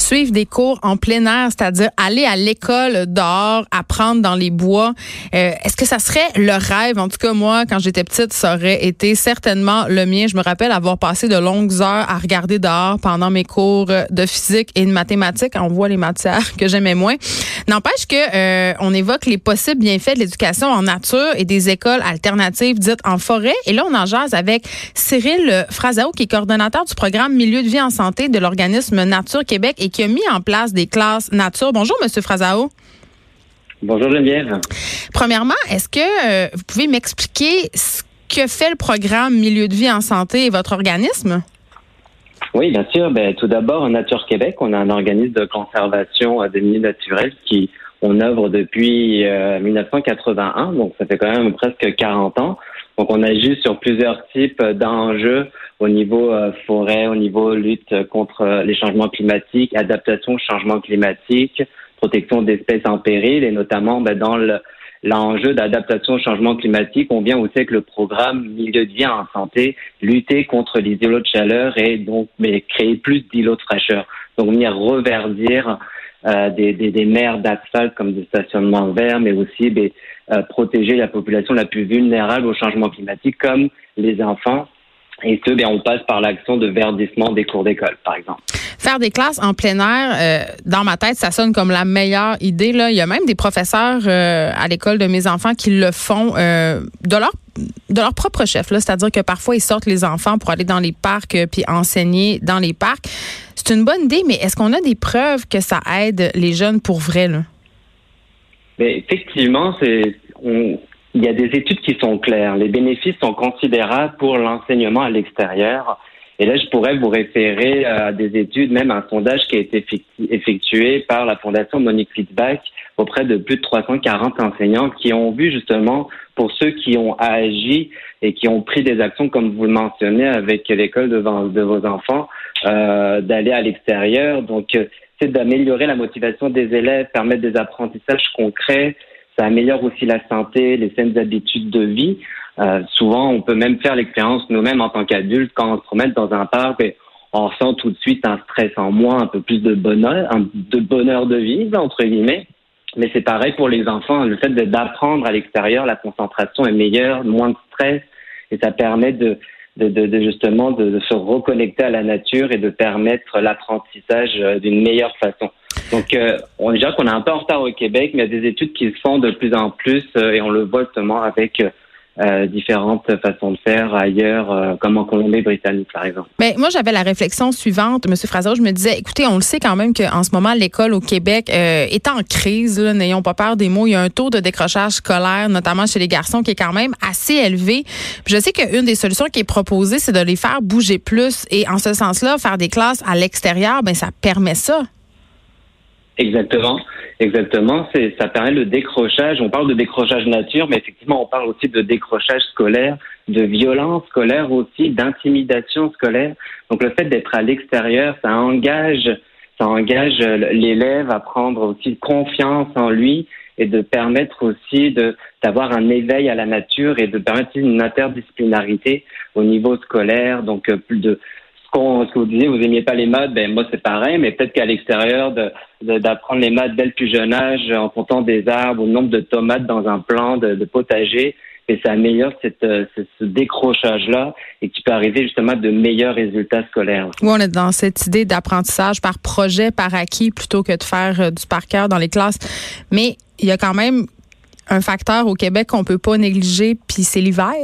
suivre des cours en plein air, c'est-à-dire aller à l'école dehors, apprendre dans les bois. Euh, est-ce que ça serait le rêve? En tout cas, moi, quand j'étais petite, ça aurait été certainement le mien. Je me rappelle avoir passé de longues heures à regarder dehors pendant mes cours de physique et de mathématiques. On voit les matières que j'aimais moins. N'empêche que euh, on évoque les possibles bienfaits de l'éducation en nature et des écoles alternatives dites en forêt. Et là, on en jase avec Cyril Frazao, qui est coordonnateur du programme Milieu de vie en santé de l'organisme Nature Québec et qui a mis en place des classes nature. Bonjour, Monsieur Frazao. Bonjour Geneviève. Premièrement, est-ce que euh, vous pouvez m'expliquer ce que fait le programme Milieu de vie en santé et votre organisme? Oui, bien sûr. Ben, tout d'abord, Nature Québec, on a un organisme de conservation euh, des milieux naturels qui on œuvre depuis 1981, euh, donc ça fait quand même presque 40 ans. Donc on agit sur plusieurs types d'enjeux au niveau euh, forêt, au niveau lutte contre les changements climatiques, adaptation au changement climatique, protection d'espèces en péril et notamment ben, dans l'enjeu d'adaptation au changement climatique, on vient aussi avec le programme Milieu de vie en santé, lutter contre les îlots de chaleur et donc mais créer plus d'îlots de fraîcheur. Donc venir reverdir euh, des, des, des mers d'asphalte comme des stationnements verts, mais aussi ben, euh, protéger la population la plus vulnérable au changement climatique, comme les enfants. Et ce, bien, on passe par l'action de verdissement des cours d'école, par exemple. Faire des classes en plein air, euh, dans ma tête, ça sonne comme la meilleure idée. Là. Il y a même des professeurs euh, à l'école de mes enfants qui le font de leur de leur propre chef. C'est-à-dire que parfois, ils sortent les enfants pour aller dans les parcs puis enseigner dans les parcs. C'est une bonne idée, mais est-ce qu'on a des preuves que ça aide les jeunes pour vrai? Là? Mais effectivement, c'est il y a des études qui sont claires. Les bénéfices sont considérables pour l'enseignement à l'extérieur. Et là, je pourrais vous référer à des études, même un sondage qui a été effectué par la Fondation Monique Feedback auprès de plus de 340 enseignants qui ont vu justement, pour ceux qui ont agi et qui ont pris des actions, comme vous le mentionnez, avec l'école de, vos enfants, euh, d'aller à l'extérieur. Donc, euh, c'est d'améliorer la motivation des élèves, permettre des apprentissages concrets, ça améliore aussi la santé, les saines habitudes de vie. Euh, souvent, on peut même faire l'expérience nous-mêmes en tant qu'adultes quand on se promène dans un parc. Et on ressent tout de suite un stress en moins, un peu plus de bonheur, de bonheur de vivre entre guillemets. Mais c'est pareil pour les enfants. Le fait d'apprendre à l'extérieur, la concentration est meilleure, moins de stress, et ça permet de, de, de, justement de, se reconnecter à la nature et de permettre l'apprentissage euh, d'une meilleure façon. Donc, euh, on dirait qu'on est un peu en retard au Québec, mais il y a des études qui se font de plus en plus euh, et on le voit justement avec euh, différentes façons de faire ailleurs, comme en Colombie-Britannique, par exemple. Mais moi, j'avais la réflexion suivante, M. Fraser. Je me disais, écoutez, on le sait quand même qu'en ce moment, l'école au Québec est en crise. N'ayons pas peur des mots. Il y a un taux de décrochage scolaire, notamment chez les garçons, qui est quand même assez élevé. je sais qu'une des solutions qui est proposée, c'est de les faire bouger plus. Et en ce sens-là, faire des classes à l'extérieur, ben ça permet ça. Exactement, exactement. C'est, ça permet le décrochage. On parle de décrochage nature, mais effectivement, on parle aussi de décrochage scolaire, de violence scolaire aussi, d'intimidation scolaire. Donc, le fait d'être à l'extérieur, ça engage, ça engage l'élève à prendre aussi confiance en lui et de permettre aussi de d'avoir un éveil à la nature et de permettre une interdisciplinarité au niveau scolaire. Donc, euh, de ce que vous disiez, vous n'aimiez pas les maths, ben moi c'est pareil, mais peut-être qu'à l'extérieur, d'apprendre les maths dès le plus jeune âge, en comptant des arbres ou le nombre de tomates dans un plan de, potager, et ça améliore cette, euh, ce, décrochage-là et qui peut arriver justement à de meilleurs résultats scolaires. Oui, on est dans cette idée d'apprentissage par projet, par acquis, plutôt que de faire euh, du par cœur dans les classes. Mais il y a quand même un facteur au Québec qu'on peut pas négliger, puis c'est l'hiver.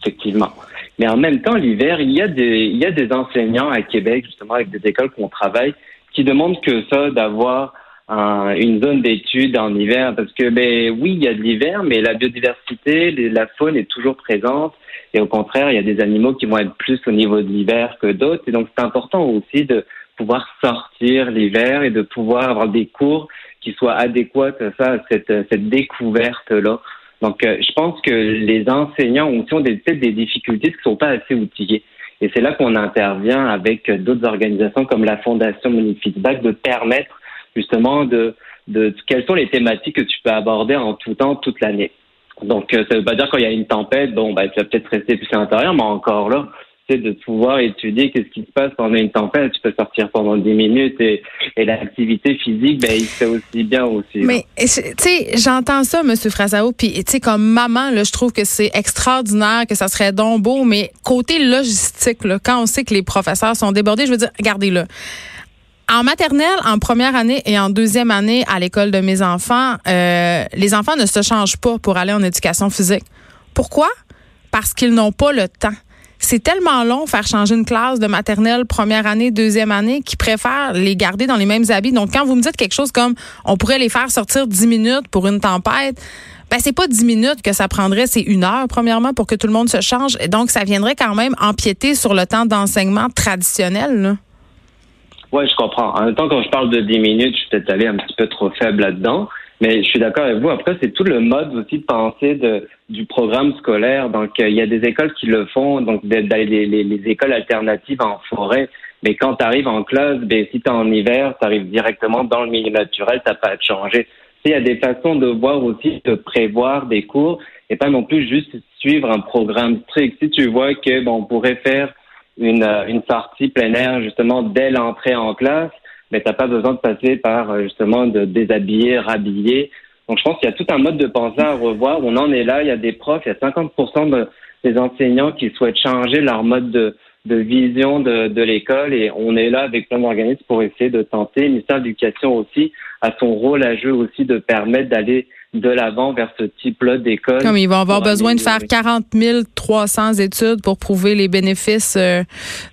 Effectivement. Mais en même temps, l'hiver, il y a des, il y a des enseignants à Québec, justement, avec des écoles qu'on travaille, qui demandent que ça, d'avoir une zone d'études en hiver, parce que, ben, oui, il y a de l'hiver, mais la biodiversité, la faune est toujours présente. Et au contraire, il y a des animaux qui vont être plus au niveau de l'hiver que d'autres. Et donc, c'est important aussi de pouvoir sortir l'hiver et de pouvoir avoir des cours qui soient adéquats à ça, cette, cette découverte-là donc, euh, je pense que les enseignants ont aussi peut-être des difficultés qui ne sont pas assez outillés. Et c'est là qu'on intervient avec d'autres organisations comme la Fondation Monique Feedback de permettre justement de, de, quelles sont les thématiques que tu peux aborder en tout temps, toute l'année. Donc, ça veut pas dire quand il y a une tempête, bon, bah, tu vas peut-être rester plus à l'intérieur, mais encore là, de pouvoir étudier qu'est-ce qui se passe pendant une tempête. Tu peux sortir pendant 10 minutes et, et l'activité physique, ben, il fait aussi bien aussi. Mais, tu sais, j'entends ça, M. Frasao, puis, tu sais, comme maman, là, je trouve que c'est extraordinaire, que ça serait donc beau, mais côté logistique, là, quand on sait que les professeurs sont débordés, je veux dire, regardez, là. En maternelle, en première année et en deuxième année à l'école de mes enfants, euh, les enfants ne se changent pas pour aller en éducation physique. Pourquoi? Parce qu'ils n'ont pas le temps c'est tellement long faire changer une classe de maternelle première année, deuxième année, qu'ils préfèrent les garder dans les mêmes habits. Donc, quand vous me dites quelque chose comme on pourrait les faire sortir dix minutes pour une tempête, ben c'est pas dix minutes que ça prendrait, c'est une heure premièrement pour que tout le monde se change. Et donc, ça viendrait quand même empiéter sur le temps d'enseignement traditionnel. Oui, je comprends. En même temps, quand je parle de dix minutes, je suis peut-être allé un petit peu trop faible là-dedans. Mais je suis d'accord avec vous. Après, c'est tout le mode aussi de pensée de, du programme scolaire. Donc, euh, il y a des écoles qui le font, donc d'aller les, les, écoles alternatives en forêt. Mais quand tu arrives en classe, ben, si tu en hiver, tu arrives directement dans le milieu naturel, tu pas à te changer. Il y a des façons de voir aussi, de prévoir des cours et pas non plus juste suivre un programme strict. Si tu vois que bon, on pourrait faire une, euh, une sortie plein air justement dès l'entrée en classe, mais t'as pas besoin de passer par euh, justement de déshabiller, rhabiller. Donc je pense qu'il y a tout un mode de pensée à revoir. On en est là. Il y a des profs, il y a 50% de, des enseignants qui souhaitent changer leur mode de, de vision de, de l'école et on est là avec plein d'organismes pour essayer de tenter. Le ministère de l'Éducation aussi a son rôle à jouer aussi de permettre d'aller de l'avant vers ce type-là d'école. Comme ils vont avoir besoin de faire 40 300 études pour prouver les bénéfices euh,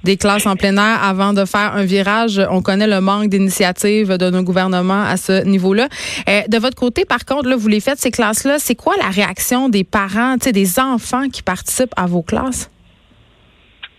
des classes en plein air avant de faire un virage. On connaît le manque d'initiative de nos gouvernements à ce niveau-là. Euh, de votre côté, par contre, là, vous les faites ces classes-là. C'est quoi la réaction des parents, des enfants qui participent à vos classes?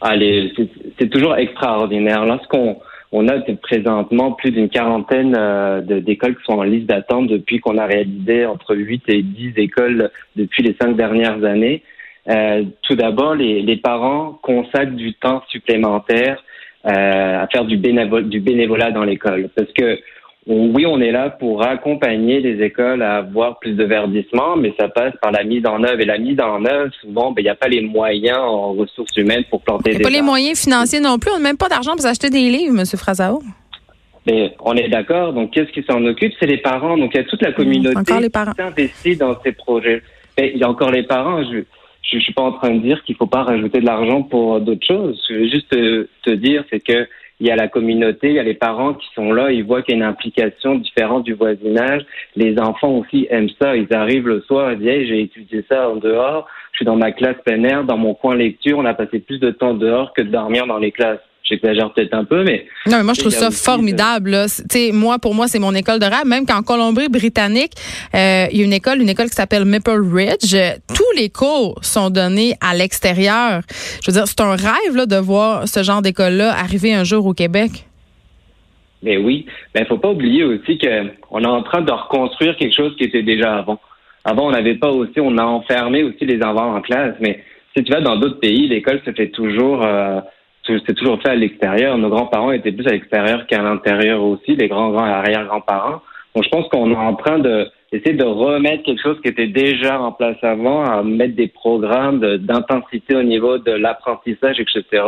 Allez, c'est toujours extraordinaire. Lorsqu'on on a présentement plus d'une quarantaine euh, d'écoles qui sont en liste d'attente depuis qu'on a réalisé entre 8 et 10 écoles depuis les cinq dernières années. Euh, tout d'abord, les, les, parents consacrent du temps supplémentaire euh, à faire du, du bénévolat dans l'école. Parce que oui, on est là pour accompagner les écoles à avoir plus de verdissement, mais ça passe par la mise en œuvre. Et la mise en œuvre, souvent, ben, il n'y a pas les moyens en ressources humaines pour planter des pas les moyens financiers non plus. On n'a même pas d'argent pour acheter des livres, M. Frasao. Mais on est d'accord. Donc, qu'est-ce qui s'en occupe? C'est les parents. Donc, il y a toute la communauté qui s'investit dans ces projets. Mais il y a encore les parents. Je je, suis pas en train de dire qu'il faut pas rajouter de l'argent pour d'autres choses. Je veux juste te dire, c'est que il y a la communauté, il y a les parents qui sont là, ils voient qu'il y a une implication différente du voisinage. Les enfants aussi aiment ça. Ils arrivent le soir et disent j'ai étudié ça en dehors, je suis dans ma classe plein air, dans mon coin lecture, on a passé plus de temps dehors que de dormir dans les classes. J'exagère peut-être un peu, mais. Non, mais moi, je trouve ça formidable. sais, moi, pour moi, c'est mon école de rêve. Même qu'en Colombie-Britannique, euh, il y a une école, une école qui s'appelle Maple Ridge. Tous les cours sont donnés à l'extérieur. Je veux dire, c'est un rêve là, de voir ce genre d'école-là arriver un jour au Québec. Mais oui. Mais il faut pas oublier aussi qu'on est en train de reconstruire quelque chose qui était déjà avant. Avant, on n'avait pas aussi, on a enfermé aussi les enfants en classe. Mais si tu vas dans d'autres pays, l'école se fait toujours. Euh, c'est toujours fait à l'extérieur. Nos grands-parents étaient plus à l'extérieur qu'à l'intérieur aussi, les grands-grands arrière-grands-parents. Donc, je pense qu'on est en train de essayer de remettre quelque chose qui était déjà en place avant, à mettre des programmes d'intensité au niveau de l'apprentissage, etc.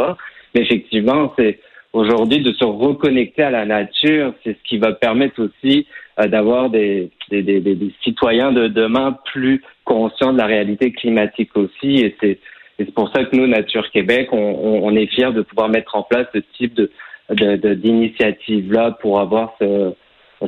Mais effectivement, c'est aujourd'hui de se reconnecter à la nature, c'est ce qui va permettre aussi euh, d'avoir des, des, des, des, citoyens de demain plus conscients de la réalité climatique aussi. Et c'est et c'est pour ça que nous, Nature Québec, on, est fiers de pouvoir mettre en place ce type de, d'initiative-là pour avoir ce,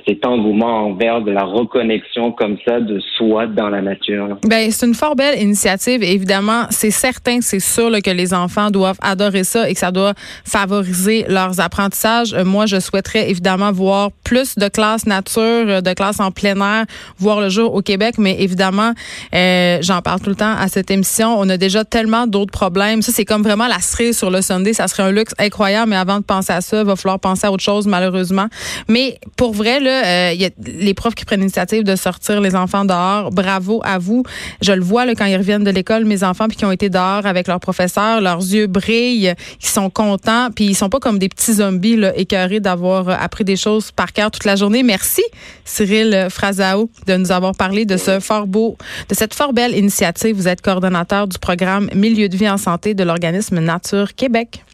cet engouement envers de la reconnexion comme ça de soi dans la nature. Ben c'est une fort belle initiative. Évidemment, c'est certain, c'est sûr que les enfants doivent adorer ça et que ça doit favoriser leurs apprentissages. Euh, moi, je souhaiterais évidemment voir plus de classes nature, euh, de classes en plein air, voir le jour au Québec. Mais évidemment, euh, j'en parle tout le temps à cette émission. On a déjà tellement d'autres problèmes. Ça, c'est comme vraiment la cerise sur le Sunday. Ça serait un luxe incroyable. Mais avant de penser à ça, il va falloir penser à autre chose, malheureusement. Mais pour vrai, a les profs qui prennent l'initiative de sortir les enfants dehors. Bravo à vous. Je le vois quand ils reviennent de l'école, mes enfants, puis qui ont été dehors avec leurs professeurs, leurs yeux brillent, ils sont contents, puis ils sont pas comme des petits zombies là, écœurés d'avoir appris des choses par cœur toute la journée. Merci, Cyril Frazao, de nous avoir parlé de ce fort beau, de cette fort belle initiative. Vous êtes coordonnateur du programme Milieu de vie en santé de l'organisme Nature Québec.